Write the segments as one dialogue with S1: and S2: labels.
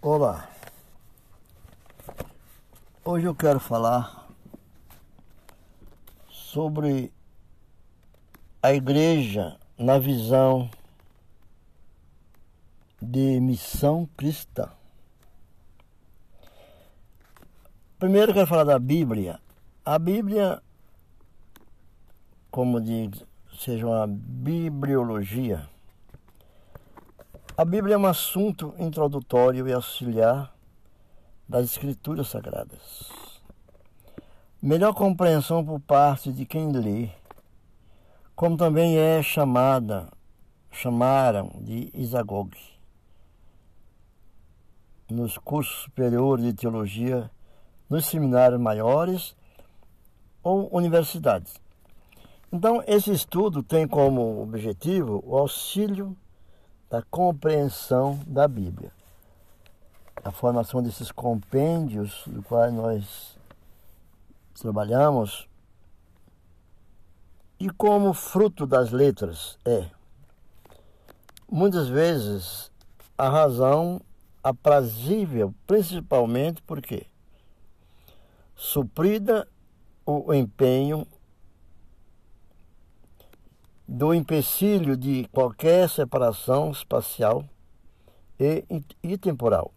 S1: Olá. Hoje eu quero falar sobre a igreja na visão de missão cristã. Primeiro eu quero falar da Bíblia. A Bíblia, como diz, seja uma bibliologia, a Bíblia é um assunto introdutório e auxiliar das Escrituras Sagradas. Melhor compreensão por parte de quem lê, como também é chamada, chamaram de Isagog, nos cursos superiores de teologia, nos seminários maiores ou universidades. Então, esse estudo tem como objetivo o auxílio da compreensão da Bíblia. A formação desses compêndios do qual nós trabalhamos e como fruto das letras é muitas vezes a razão aprazível, principalmente porque suprida o empenho do empecilho de qualquer separação espacial e, e temporal.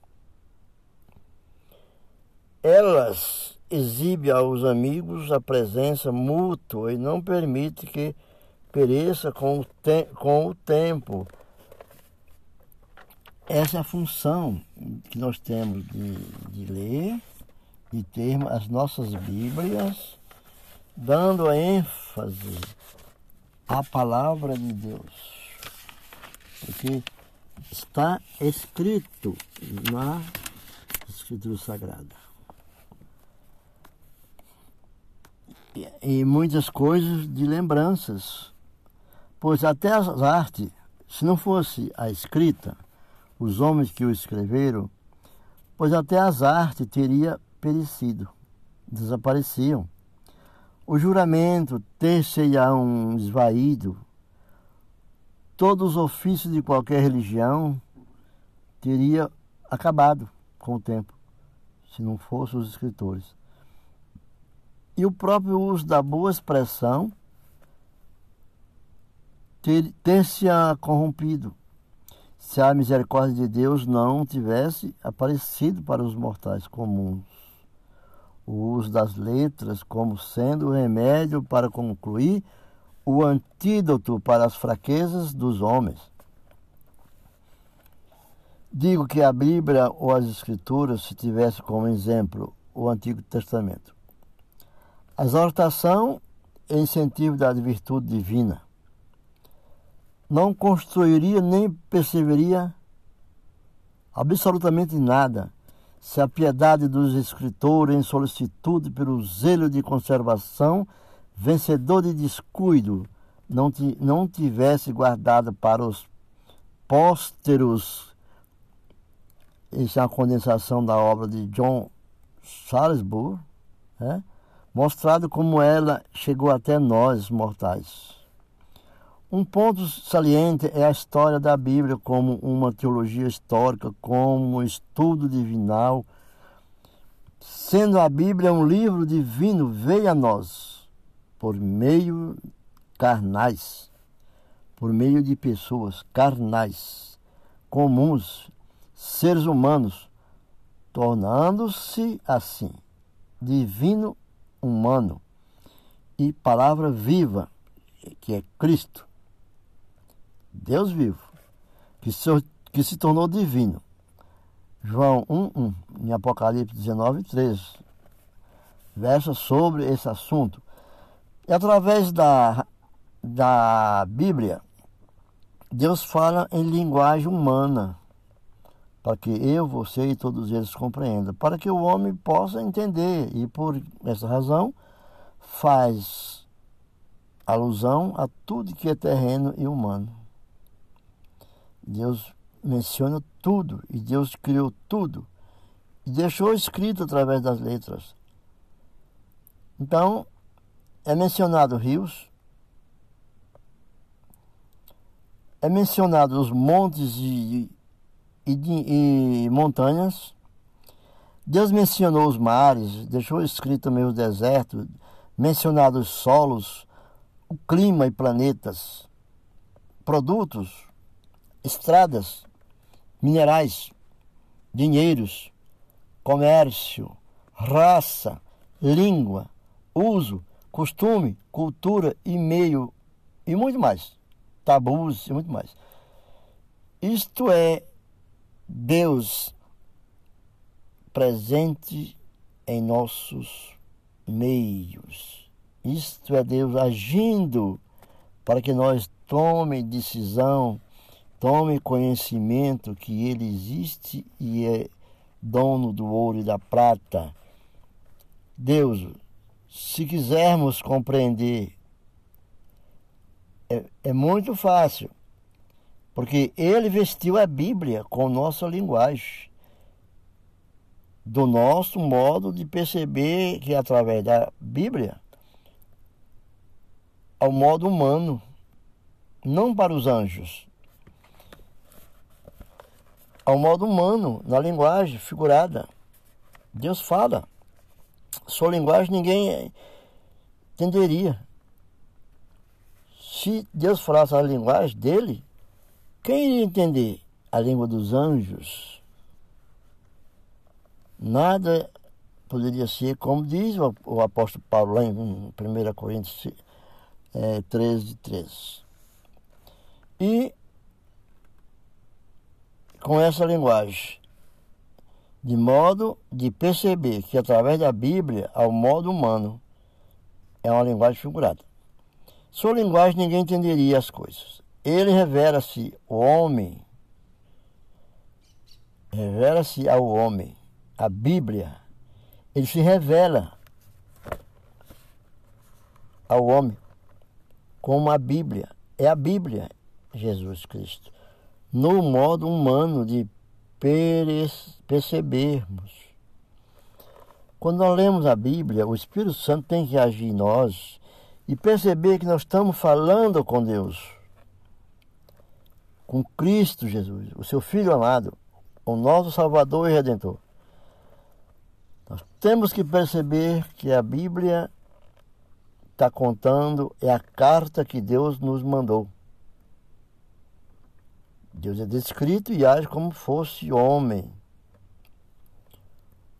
S1: Elas exibem aos amigos a presença mútua e não permite que pereça com o, te com o tempo. Essa é a função que nós temos de, de ler, de ter as nossas Bíblias, dando a ênfase a palavra de Deus. Porque está escrito na Escritura Sagrada. E muitas coisas de lembranças. Pois até as artes, se não fosse a escrita, os homens que o escreveram, pois até as artes teria perecido, desapareciam o juramento ter-se-ão esvaído, todos os ofícios de qualquer religião teria acabado com o tempo, se não fossem os escritores. E o próprio uso da boa expressão ter, ter-se corrompido, se a misericórdia de Deus não tivesse aparecido para os mortais comuns o uso das letras como sendo o remédio para concluir o antídoto para as fraquezas dos homens. Digo que a Bíblia ou as Escrituras, se tivesse como exemplo o Antigo Testamento. A exortação e incentivo da virtude divina. Não construiria nem perceberia absolutamente nada se a piedade dos escritores em solicitude pelo zelo de conservação, vencedor de descuido, não, não tivesse guardado para os pósteros, isso é a condensação da obra de John Salisbury, né? mostrado como ela chegou até nós, mortais. Um ponto saliente é a história da Bíblia como uma teologia histórica, como um estudo divinal. Sendo a Bíblia um livro divino, veio a nós por meio carnais, por meio de pessoas carnais, comuns, seres humanos, tornando-se assim divino humano e palavra viva, que é Cristo Deus vivo, que se, que se tornou divino. João 1, 1, em Apocalipse 19, 13, versa sobre esse assunto. E através da, da Bíblia, Deus fala em linguagem humana, para que eu, você e todos eles compreendam, para que o homem possa entender. E por essa razão, faz alusão a tudo que é terreno e humano. Deus menciona tudo e Deus criou tudo e deixou escrito através das letras. Então, é mencionado rios, é mencionado os montes e e, e montanhas. Deus mencionou os mares, deixou escrito também o deserto, mencionado os solos, o clima e planetas, produtos, estradas, minerais, dinheiros, comércio, raça, língua, uso, costume, cultura e meio e muito mais. Tabus e muito mais. Isto é Deus presente em nossos meios. Isto é Deus agindo para que nós tome decisão, tome conhecimento que Ele existe e é dono do ouro e da prata. Deus, se quisermos compreender, é, é muito fácil, porque Ele vestiu a Bíblia com nossa linguagem do nosso modo de perceber que através da Bíblia ao modo humano, não para os anjos, ao modo humano, na linguagem figurada. Deus fala. Sua linguagem ninguém entenderia. Se Deus falasse a linguagem dele, quem iria entender a língua dos anjos? Nada poderia ser, como diz o, apóstolo Paulo lá em 1 Coríntios é, 13, 13. E com essa linguagem, de modo de perceber que através da Bíblia, ao modo humano, é uma linguagem figurada. Sua linguagem ninguém entenderia as coisas. Ele revela-se o homem, revela-se ao homem a Bíblia, ele se revela ao homem como a Bíblia. É a Bíblia, Jesus Cristo, no modo humano de percebermos. Quando nós lemos a Bíblia, o Espírito Santo tem que agir em nós e perceber que nós estamos falando com Deus, com Cristo Jesus, o seu Filho amado, o nosso Salvador e Redentor. Nós temos que perceber que a Bíblia está contando é a carta que Deus nos mandou. Deus é descrito e age como fosse homem.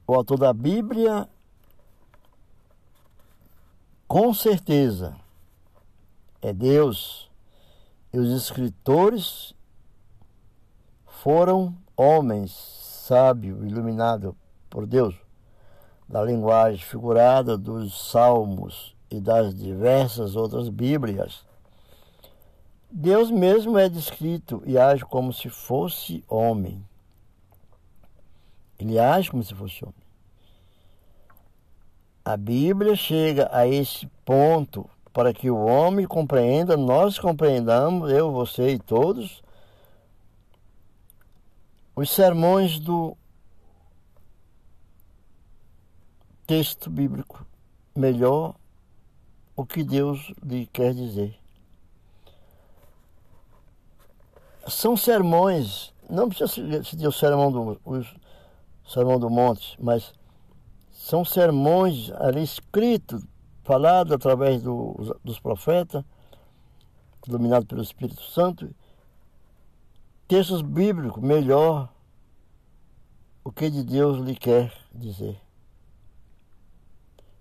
S1: O autor da Bíblia, com certeza, é Deus. E os escritores foram homens sábios, iluminados por Deus da linguagem figurada dos salmos e das diversas outras Bíblias. Deus mesmo é descrito e age como se fosse homem. Ele age como se fosse homem. A Bíblia chega a esse ponto para que o homem compreenda, nós compreendamos, eu, você e todos, os sermões do texto bíblico melhor o que Deus lhe quer dizer. São sermões, não precisa ser o sermão do, o sermão do monte, mas são sermões ali escritos, falados através do, dos profetas, iluminados pelo Espírito Santo, textos bíblicos melhor o que de Deus lhe quer dizer.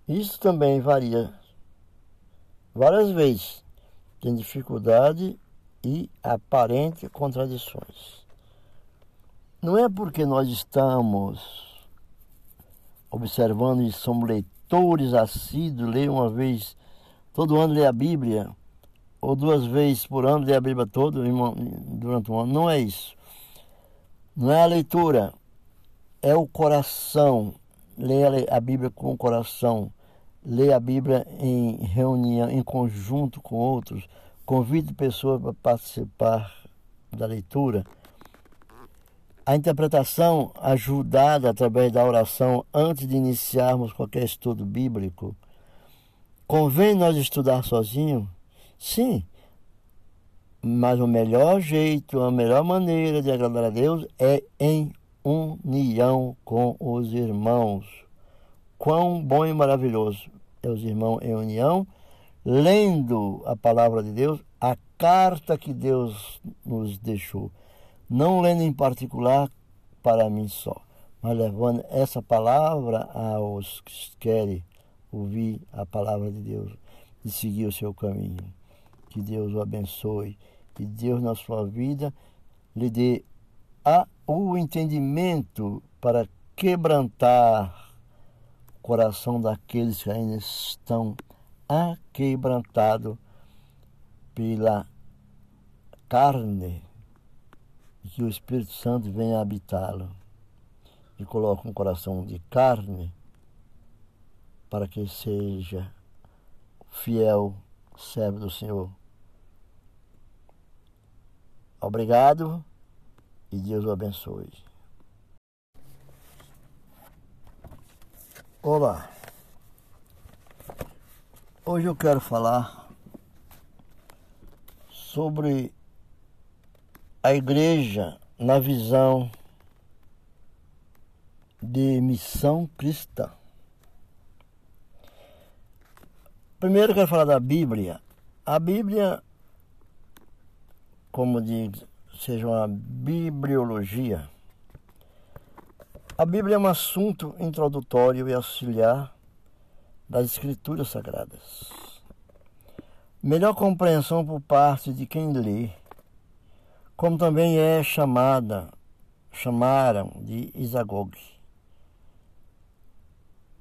S1: Isso também varia várias vezes, tem dificuldade e aparente contradições. Não é porque nós estamos observando e somos leitores assíduos, ler uma vez, todo ano ler a Bíblia, ou duas vezes por ano ler a Bíblia toda durante um ano. Não é isso. Não é a leitura, é o coração. Ler a Bíblia com o coração lê a Bíblia em reunião, em conjunto com outros, convide pessoas para participar da leitura. A interpretação ajudada através da oração antes de iniciarmos qualquer estudo bíblico. Convém nós estudar sozinho? Sim. Mas o melhor jeito, a melhor maneira de agradar a Deus é em união com os irmãos. Quão bom e maravilhoso é os irmãos em união, lendo a palavra de Deus, a carta que Deus nos deixou. Não lendo em particular para mim só, mas levando essa palavra aos que querem ouvir a palavra de Deus e seguir o seu caminho. Que Deus o abençoe, que Deus na sua vida lhe dê a, o entendimento para quebrantar o coração daqueles que ainda estão aquebrantados pela carne e que o Espírito Santo venha habitá-lo e coloque um coração de carne para que seja fiel servo do Senhor. Obrigado e Deus o abençoe. Olá. Hoje eu quero falar sobre a igreja na visão de missão cristã. Primeiro eu quero falar da Bíblia. A Bíblia, como diz, seja uma bibliologia. A Bíblia é um assunto introdutório e auxiliar das Escrituras Sagradas. Melhor compreensão por parte de quem lê, como também é chamada, chamaram de Isagogue,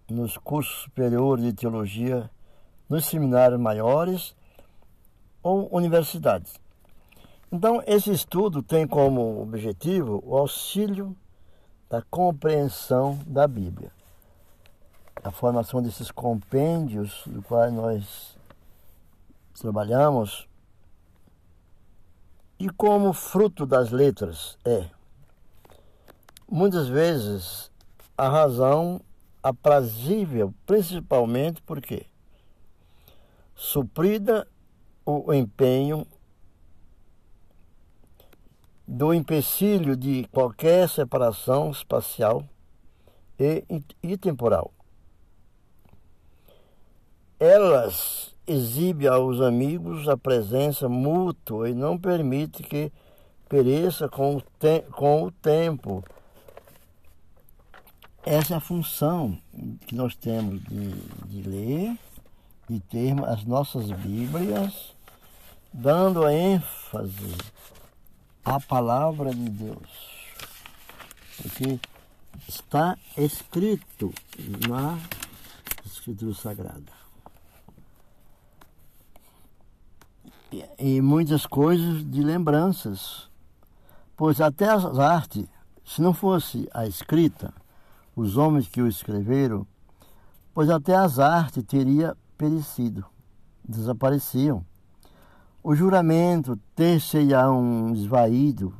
S1: nos cursos superiores de teologia nos seminários maiores ou universidades. Então, esse estudo tem como objetivo o auxílio da compreensão da Bíblia. A formação desses compêndios, do qual nós trabalhamos, e como fruto das letras é, muitas vezes, a razão aprazível, principalmente porque suprida o empenho do empecilho de qualquer separação espacial e, e temporal. Elas exibem aos amigos a presença mútua e não permite que pereça com o, te com o tempo. Essa é a função que nós temos de, de ler de ter as nossas Bíblias, dando ênfase à palavra de Deus. Porque está escrito na Escritura Sagrada. E muitas coisas de lembranças, pois até as artes, se não fosse a escrita, os homens que o escreveram, pois até as artes teria perecido, desapareciam. O juramento ter-se-ão esvaído,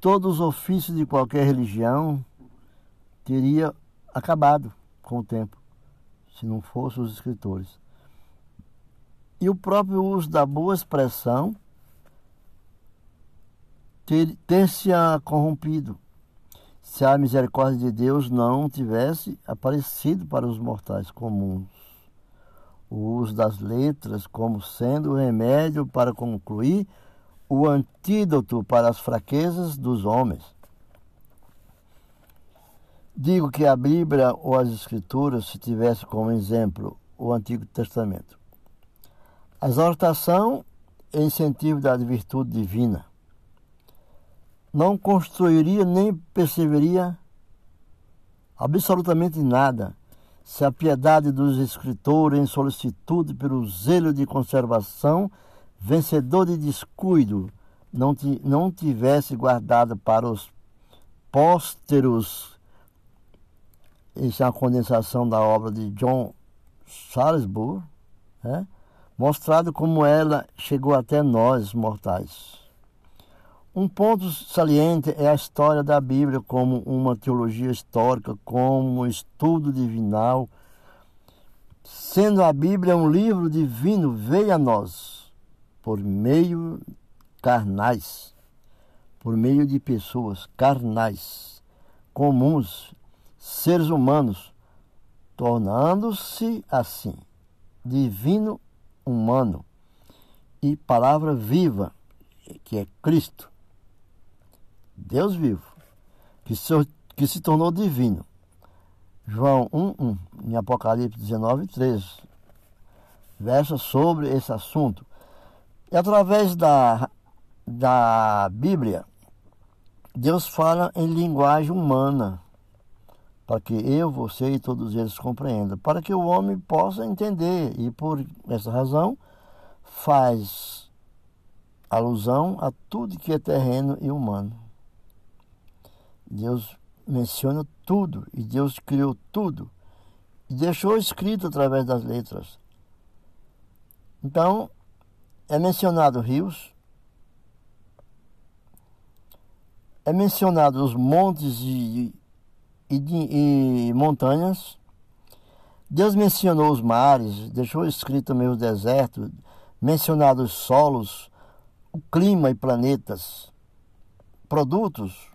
S1: todos os ofícios de qualquer religião teria acabado com o tempo, se não fossem os escritores. E o próprio uso da boa expressão ter, ter-se corrompido, se a misericórdia de Deus não tivesse aparecido para os mortais comuns o uso das letras como sendo o remédio para concluir o antídoto para as fraquezas dos homens. Digo que a Bíblia ou as Escrituras, se tivesse como exemplo o Antigo Testamento. A exortação e incentivo da virtude divina. Não construiria nem perceberia absolutamente nada se a piedade dos escritores em solicitude pelo zelo de conservação, vencedor de descuido, não, não tivesse guardado para os pósteros, isso é a condensação da obra de John Salisbury, né? Mostrado como ela chegou até nós mortais. Um ponto saliente é a história da Bíblia como uma teologia histórica, como um estudo divinal. Sendo a Bíblia um livro divino, veio a nós, por meio carnais, por meio de pessoas carnais, comuns, seres humanos, tornando-se assim divino humano e palavra viva, que é Cristo, Deus vivo, que se, que se tornou divino. João 1, 1, em Apocalipse 19, 13, versa sobre esse assunto. E através da, da Bíblia, Deus fala em linguagem humana, para que eu, você e todos eles compreendam, para que o homem possa entender. E por essa razão, faz alusão a tudo que é terreno e humano. Deus menciona tudo e Deus criou tudo e deixou escrito através das letras. Então, é mencionado rios, é mencionado os montes e, e, e montanhas. Deus mencionou os mares, deixou escrito também o deserto, mencionado os solos, o clima e planetas, produtos,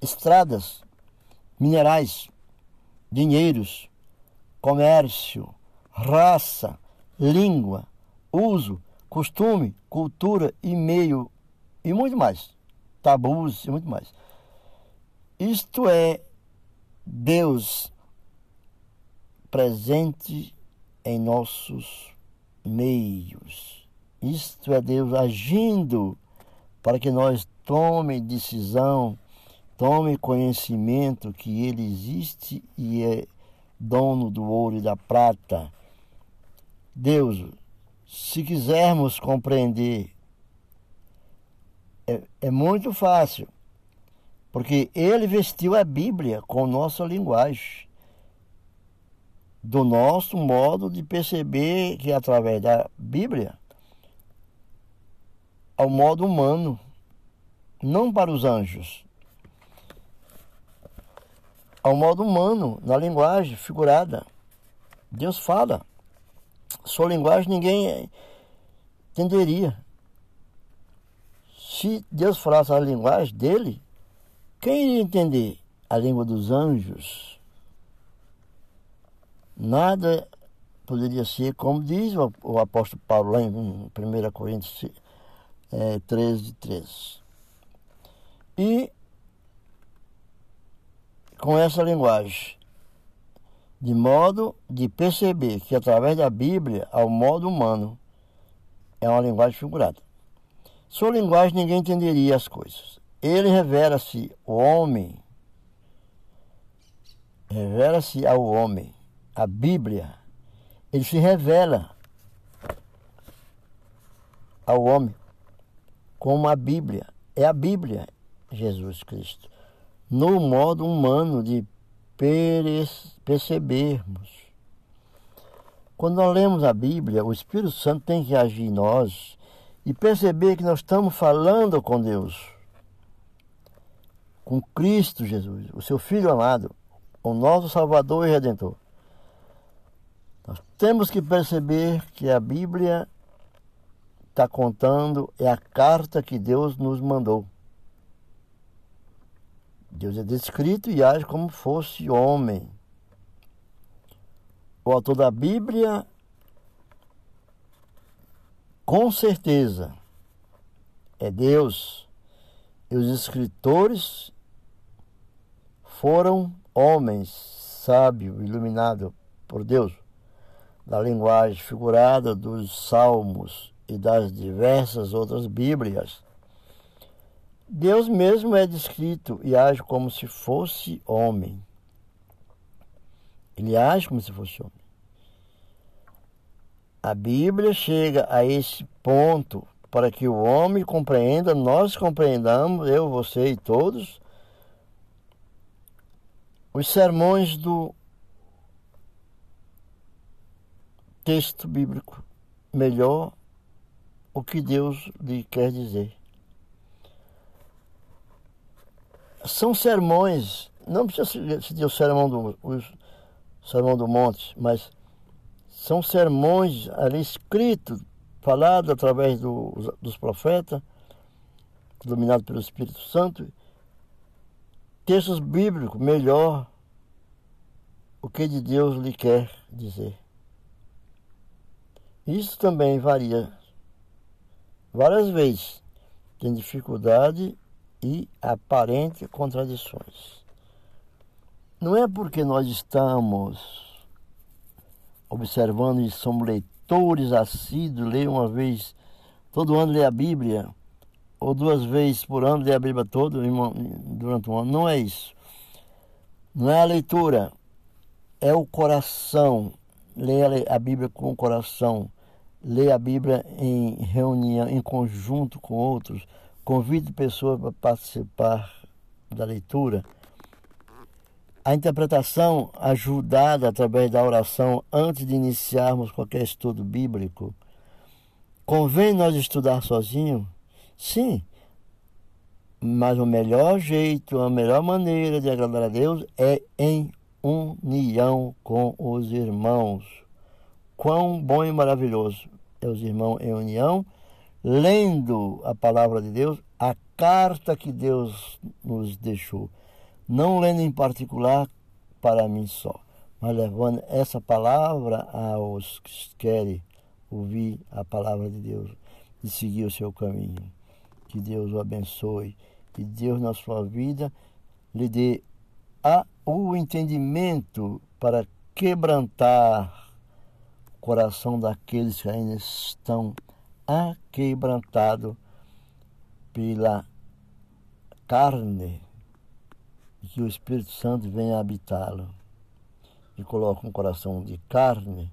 S1: estradas, minerais, dinheiros, comércio, raça, língua, uso, costume, cultura e meio e muito mais. Tabus e muito mais. Isto é Deus presente em nossos meios. Isto é Deus agindo para que nós tome decisão, tome conhecimento que Ele existe e é dono do ouro e da prata. Deus, se quisermos compreender, é, é muito fácil, porque Ele vestiu a Bíblia com nossa linguagem do nosso modo de perceber que através da Bíblia ao modo humano, não para os anjos, ao modo humano, na linguagem figurada. Deus fala. Sua linguagem ninguém entenderia. Se Deus falasse a linguagem dele, quem iria entender a língua dos anjos? Nada poderia ser, como diz o, apóstolo Paulo lá em 1 Coríntios é, 13, 13. E com essa linguagem, de modo de perceber que através da Bíblia, ao modo humano, é uma linguagem figurada. Sua linguagem ninguém entenderia as coisas. Ele revela-se o homem, revela-se ao homem a Bíblia, ele se revela ao homem como a Bíblia. É a Bíblia, Jesus Cristo, no modo humano de percebermos. Quando nós lemos a Bíblia, o Espírito Santo tem que agir em nós e perceber que nós estamos falando com Deus, com Cristo Jesus, o seu Filho amado, o nosso Salvador e Redentor. Nós temos que perceber que a Bíblia está contando é a carta que Deus nos mandou. Deus é descrito e age como fosse homem. O autor da Bíblia, com certeza, é Deus. E os escritores foram homens sábios, iluminados por Deus da linguagem figurada dos salmos e das diversas outras Bíblias. Deus mesmo é descrito e age como se fosse homem. Ele age como se fosse homem. A Bíblia chega a esse ponto para que o homem compreenda, nós compreendamos, eu, você e todos, os sermões do texto bíblico melhor o que Deus lhe quer dizer. São sermões, não precisa ser o sermão do, sermão do monte, mas são sermões ali escritos falado através do, dos profetas, dominado pelo Espírito Santo, textos bíblicos, melhor o que de Deus lhe quer dizer. Isso também varia várias vezes, tem dificuldade e aparente contradições. Não é porque nós estamos observando e somos leitores assíduos, ler uma vez, todo ano ler a Bíblia, ou duas vezes por ano ler a Bíblia toda durante um ano. Não é isso. Não é a leitura, é o coração. Ler a Bíblia com o coração. Ler a Bíblia em reunião, em conjunto com outros. Convide pessoas para participar da leitura. A interpretação ajudada através da oração antes de iniciarmos qualquer estudo bíblico. Convém nós estudar sozinho? Sim, mas o melhor jeito, a melhor maneira de agradar a Deus é em união com os irmãos. Quão bom e maravilhoso é os irmãos em união, lendo a palavra de Deus, a carta que Deus nos deixou. Não lendo em particular para mim só, mas levando essa palavra aos que querem ouvir a palavra de Deus e seguir o seu caminho. Que Deus o abençoe. Que Deus na sua vida lhe dê a, o entendimento para quebrantar o coração daqueles que ainda estão aquebrantados pela carne e que o Espírito Santo venha habitá-lo e coloque um coração de carne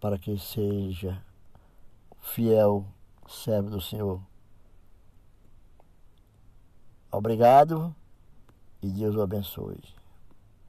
S1: para que seja fiel servo do Senhor. Obrigado e Deus o abençoe.